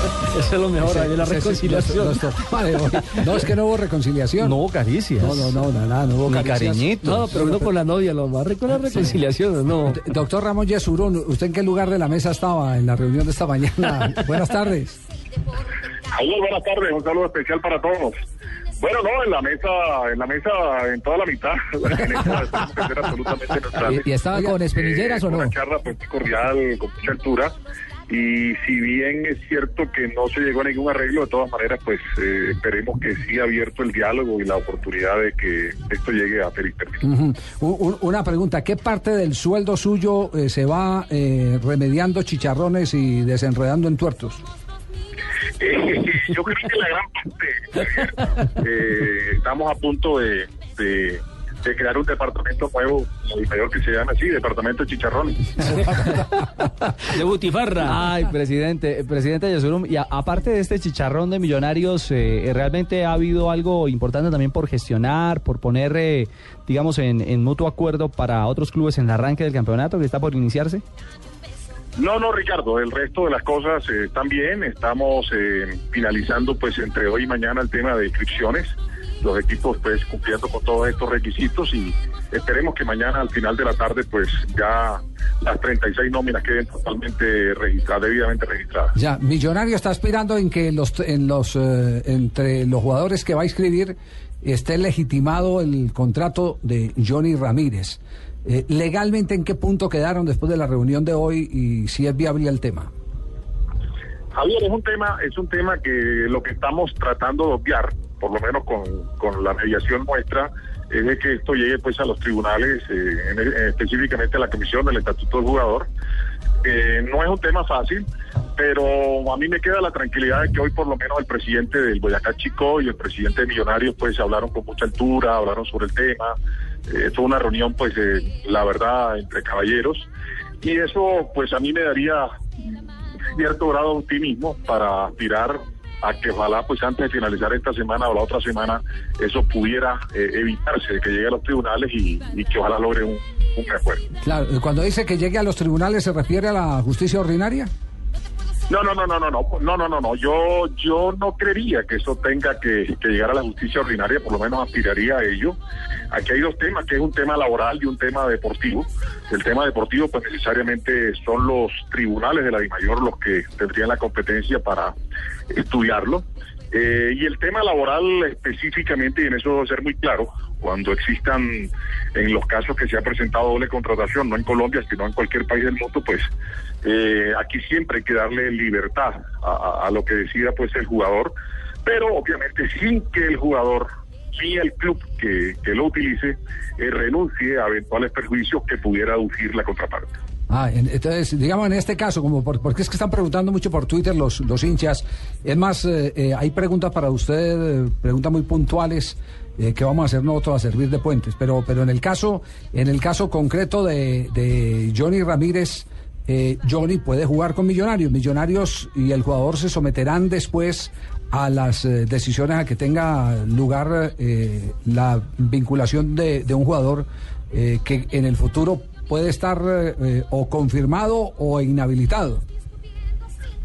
Eso es lo mejor, ahí la reconciliación. nuestro- no, es que no hubo reconciliación. No hubo caricias. No, no, no, nada, no hubo Ni caricias. cariñitos. No, pero uno con la novia, lo más rico la reconciliación, ¿no? Doctor Ramón Yesurún, ¿usted en qué lugar de la mesa estaba en la reunión de esta mañana? Buenas tardes. Saludos, buenas tardes, un saludo especial para todos. Bueno, no, en la mesa, en la mesa, en toda la mitad, en esta absolutamente. ¿Y, y estaba con espinilleras Eh, o no? Una charla pues, cordial, con mucha altura. Y si bien es cierto que no se llegó a ningún arreglo, de todas maneras, pues eh, esperemos que sí abierto el diálogo y la oportunidad de que esto llegue a feliz término. Ujú. U- u- Una pregunta, ¿qué parte del sueldo suyo eh, se va eh, remediando chicharrones y desenredando en tuertos? Eh, yo creo que la gran parte, eh, estamos a punto de, de- de crear un departamento nuevo, el mayor que se llama así, Departamento de Chicharrones. De Butifarra. Ay, presidente, presidente Yesurum, y a- aparte de este chicharrón de millonarios, eh, ¿realmente ha habido algo importante también por gestionar, por poner, eh, digamos, en, en mutuo acuerdo para otros clubes en el arranque del campeonato que está por iniciarse? No, no, Ricardo, el resto de las cosas eh, están bien. Estamos eh, finalizando, pues, entre hoy y mañana el tema de inscripciones. Los equipos, pues, cumpliendo con todos estos requisitos y esperemos que mañana, al final de la tarde, pues, ya las 36 nóminas queden totalmente registradas, debidamente registradas. Ya, Millonario está aspirando en que los, en los, eh, entre los jugadores que va a inscribir esté legitimado el contrato de Johnny Ramírez. Eh, legalmente, ¿en qué punto quedaron después de la reunión de hoy y si es viable el tema? Javier, es un tema, es un tema que lo que estamos tratando de obviar, por lo menos con, con la mediación nuestra, es de que esto llegue pues a los tribunales, eh, en- en- específicamente a la comisión del estatuto del jugador. Eh, no es un tema fácil, pero a mí me queda la tranquilidad de que hoy por lo menos el presidente del Boyacá Chico y el presidente de Millonarios pues hablaron con mucha altura, hablaron sobre el tema. Eh, fue una reunión pues eh, la verdad entre caballeros y eso pues a mí me daría cierto grado de optimismo para aspirar a que ojalá pues antes de finalizar esta semana o la otra semana eso pudiera eh, evitarse que llegue a los tribunales y, que ojalá logre un, un acuerdo. Claro, cuando dice que llegue a los tribunales, ¿se refiere a la justicia ordinaria? No, no, no, no, no, no, no, no, no, no. Yo, yo no creería que eso tenga que, que llegar a la justicia ordinaria, por lo menos aspiraría a ello. Aquí hay dos temas, que es un tema laboral y un tema deportivo. El tema deportivo, pues necesariamente son los tribunales de la DIMAYOR los que tendrían la competencia para estudiarlo. Eh, y el tema laboral específicamente, y en eso debo ser muy claro, cuando existan en los casos que se ha presentado doble contratación, no en Colombia, sino en cualquier país del mundo, pues eh, aquí siempre hay que darle libertad a, lo que decida pues el jugador, pero obviamente sin que el jugador ni el club que, que lo utilice eh, renuncie a eventuales perjuicios que pudiera aducir la contraparte. Ah, en- entonces, digamos en este caso, como por- porque es que están preguntando mucho por Twitter los, los hinchas. Es más, eh, eh, hay preguntas para usted, eh, preguntas muy puntuales que vamos a hacer nosotros a servir de puentes. Pero, pero en el caso, en el caso concreto de, de Johnny Ramírez, Johnny puede jugar con Millonarios. Millonarios y el jugador se someterán después a las decisiones a que tenga lugar la vinculación de, un jugador que en el futuro puede estar eh, eh, o confirmado o inhabilitado.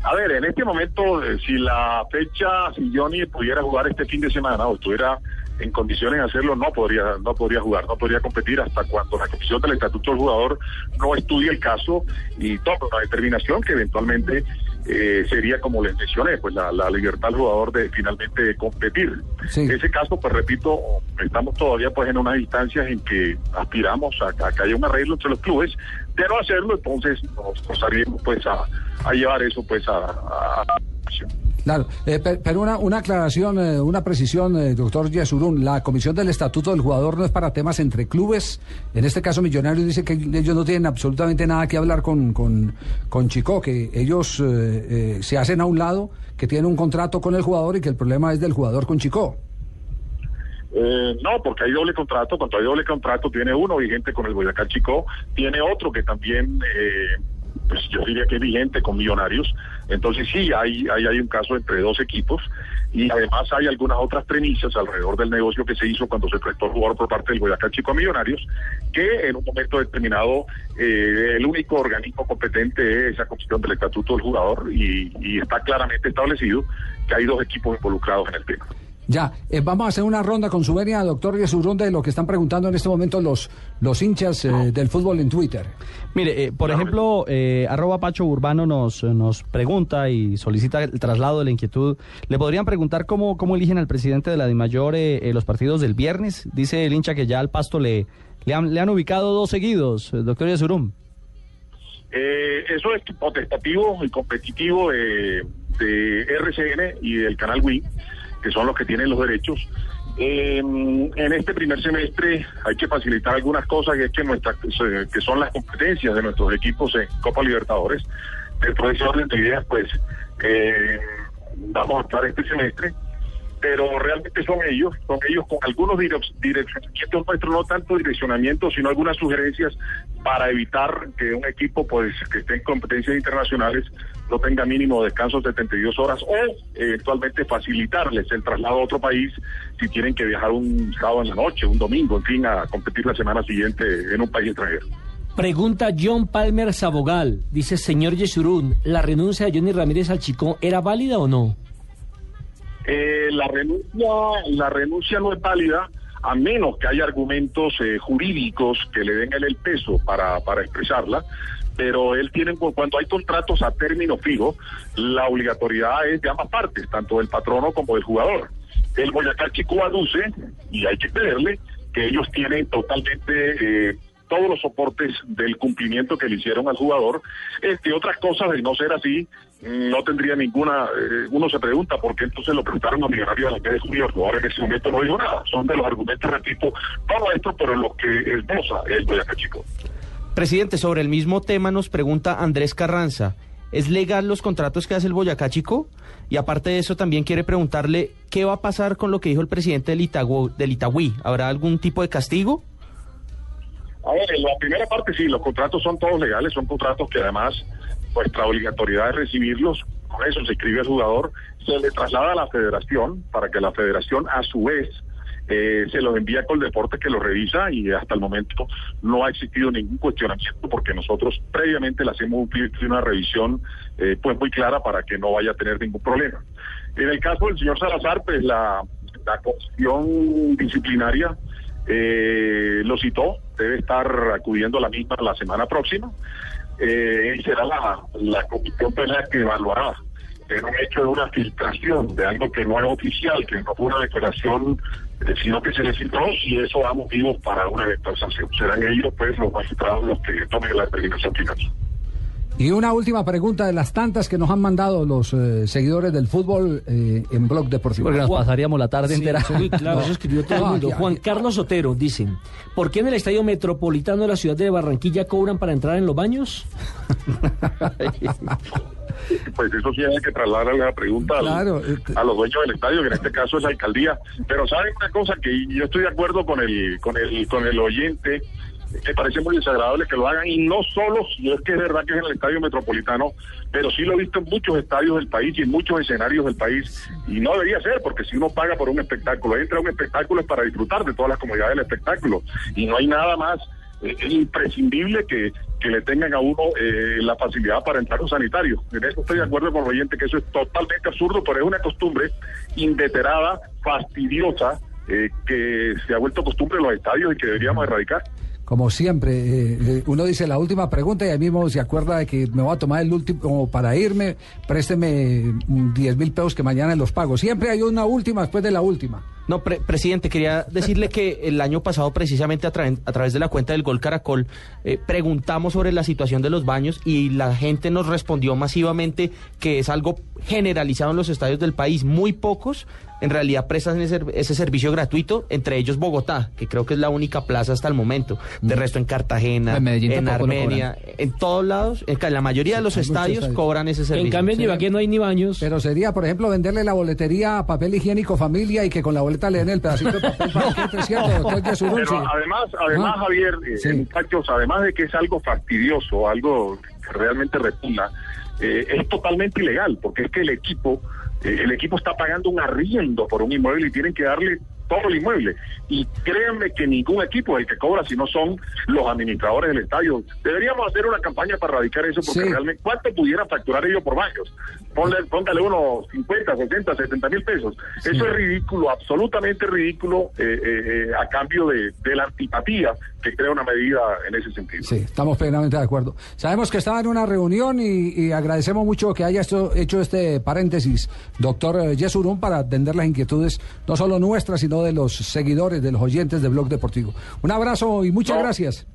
A ver, en este momento, eh, si la fecha, si Johnny pudiera jugar este fin de semana o estuviera en condiciones de hacerlo, no podría, no podría jugar, no podría competir hasta cuando la comisión del estatuto del jugador no estudie el caso y tome una determinación que eventualmente eh, sería como les mencioné, pues la, la libertad del jugador de finalmente competir. Sí. En ese caso, pues repito, estamos todavía pues en unas instancias en que aspiramos a, a que haya un arreglo entre los clubes. De no hacerlo, entonces nos, haríamos pues a, a llevar eso pues a, a- a. Claro, eh, pe- pero una, una aclaración, eh, una precisión, eh, doctor Yesurún. La comisión del estatuto del jugador no es para temas entre clubes. En este caso, Millonarios dice que ellos no tienen absolutamente nada que hablar con, con, con Chico, que ellos eh, eh, se hacen a un lado, que tienen un contrato con el jugador y que el problema es del jugador con Chico. Eh, no, porque hay doble contrato. Cuando hay doble contrato, tiene uno vigente con el Boyacá Chico, tiene otro que también, eh, pues yo diría que es vigente con Millonarios. Entonces sí, hay, hay, hay un caso entre dos equipos y además hay algunas otras premisas alrededor del negocio que se hizo cuando se prestó el jugador por parte del Boyacá Chico a Millonarios, que en un momento determinado eh, el único organismo competente es esa comisión del estatuto del jugador y está claramente establecido que hay dos equipos involucrados en el tema. Ya, eh, vamos a hacer una ronda con su venia, doctor Yesurún, de lo que están preguntando en este momento los, los hinchas eh, del fútbol en Twitter. Mire, eh, por ejemplo, eh, arroba Pacho Urbano nos, nos pregunta y solicita el traslado de la inquietud. ¿Le podrían preguntar cómo, cómo eligen al presidente de la DIMAYOR eh, eh, los partidos del viernes? Dice el hincha que ya al pasto le, le, han, le han ubicado dos seguidos, eh, doctor Yesurum. Eh, eso es potestativo y competitivo de, de RCN y del canal Win, que son los que tienen los derechos. Eh, en este primer semestre hay que facilitar algunas cosas, que es que, nuestra, que son las competencias de nuestros equipos en Copa Libertadores. Dentro de ese orden de ideas, pues eh, vamos a estar este semestre pero realmente son ellos, son ellos con algunos direc- direccionamientos nuestros, no tanto direccionamientos, sino algunas sugerencias para evitar que un equipo pues que esté en competencias internacionales no tenga mínimo descanso de 72 horas o eventualmente facilitarles el traslado a otro país si tienen que viajar un sábado en la noche, un domingo, en fin, a competir la semana siguiente en un país extranjero. Pregunta John Palmer Sabogal. Dice, señor Yesurún, ¿la renuncia de Johnny Ramírez al Chico era válida o no? Eh, la renuncia la renuncia no es válida a menos que haya argumentos eh, jurídicos que le den el peso para, para expresarla pero él tiene cuando hay contratos a término fijo la obligatoriedad es de ambas partes tanto del patrono como del jugador. El Boyacá Chico aduce y hay que creerle que ellos tienen totalmente eh, todos los soportes del cumplimiento que le hicieron al jugador. Entre otras cosas, de no ser así, no tendría ninguna. eh, uno se pregunta por qué entonces lo preguntaron a Millonarios a la que de junio. El jugador en ese momento no dijo nada. Son de los argumentos de tipo, todo esto, pero lo que esboza el Boyacá Chico. Presidente, sobre el mismo tema nos pregunta Andrés Carranza. ¿Es legal los contratos que hace el Boyacá Chico? Y aparte de eso, también quiere preguntarle qué va a pasar con lo que dijo el presidente. Del Itagüí. ¿Habrá algún tipo de castigo? A ver, en la primera parte sí, los contratos son todos legales, son contratos que además nuestra obligatoriedad es recibirlos, con eso se escribe al jugador, se le traslada a la federación para que la federación a su vez eh, se los envía con el deporte que lo revisa y hasta el momento no ha existido ningún cuestionamiento porque nosotros previamente le hacemos un- una revisión eh, pues muy clara para que no vaya a tener ningún problema. En el caso del señor Salazar, pues la, la comisión disciplinaria eh, lo citó, debe estar acudiendo a la misma la semana próxima eh, y será la, comisión la que evaluará en un hecho de una filtración de algo que no es oficial, que no fue una declaración, eh, sino que se le filtró y eso da motivos para una eventual. Serán ellos pues los magistrados los que tomen la determinación final. Y una última pregunta de las tantas que nos han mandado los eh, seguidores del fútbol eh, en Blog Deportivo. Porque nos pasaríamos la tarde Sí, entera. sí, claro, eso escribió todo el mundo. Juan aquí- Carlos Sotero, dicen, ¿por qué en el Estadio Metropolitano de la ciudad de Barranquilla cobran para entrar en los baños? Pues eso sí hay que trasladar la pregunta Claro, eh, a los dueños del estadio, que en este caso es la alcaldía. Pero saben una cosa que yo estoy de acuerdo con el con el con el oyente. Me parece muy desagradable que lo hagan y no solo si es que es verdad que es en el estadio metropolitano, pero sí lo he visto en muchos estadios del país y en muchos escenarios del país y no debería ser porque si uno paga por un espectáculo, entra a un espectáculo es para disfrutar de todas las comodidades del espectáculo y no hay nada más eh, es imprescindible que, que le tengan a uno eh, la facilidad para entrar a un sanitario. En eso estoy de acuerdo con el oyente que eso es totalmente absurdo, pero es una costumbre inveterada, fastidiosa, eh, que se ha vuelto costumbre en los estadios y que deberíamos erradicar. Como siempre, eh, eh, uno dice la última pregunta y ahí mismo se acuerda de que me voy a tomar el último para irme, présteme mm, 10 mil pesos que mañana los pago. Siempre hay una última después de la última. No, pre- presidente, quería decirle que el año pasado, precisamente a través de la cuenta del Gol Caracol, eh, preguntamos sobre la situación de los baños y la gente nos respondió masivamente que es algo generalizado en los estadios del país. Muy pocos en realidad prestan ese, ese servicio gratuito, entre ellos Bogotá, que creo que es la única plaza hasta el momento. De resto en Cartagena, En Medellín en Armenia, en todos lados, en la mayoría de los estadios estadios. cobran ese servicio. En cambio, en. Ibagué no hay ni baños. Pero sería, por ejemplo, venderle la boletería a papel higiénico familia y que con la boleta le den el pedacito de papel para que. Pero Sí. además, además Ah, Javier, eh, sí. muchachos, además de que es algo fastidioso, algo que realmente repugna, eh, es totalmente ilegal, porque es que el equipo, eh, el equipo está pagando un arriendo por un inmueble y tienen que darle todo el inmueble. Y créanme que ningún equipo es el que cobra, si no son los administradores del estadio. Deberíamos hacer una campaña para erradicar eso, porque Sí. realmente, ¿cuánto pudieran facturar ellos por baños? Ponle, póngale unos 50, 60, 70 mil pesos. Eso es ridículo, absolutamente ridículo, eh, eh, eh, a cambio de, de la antipatía que crea una medida en ese sentido. Sí, estamos plenamente de acuerdo. Sabemos que estaba en una reunión y, y agradecemos mucho que haya esto- hecho este paréntesis, doctor eh, Yesurún, para atender las inquietudes, no solo nuestras, sino de los seguidores, de los oyentes de Blog Deportivo. Un abrazo y muchas No. gracias.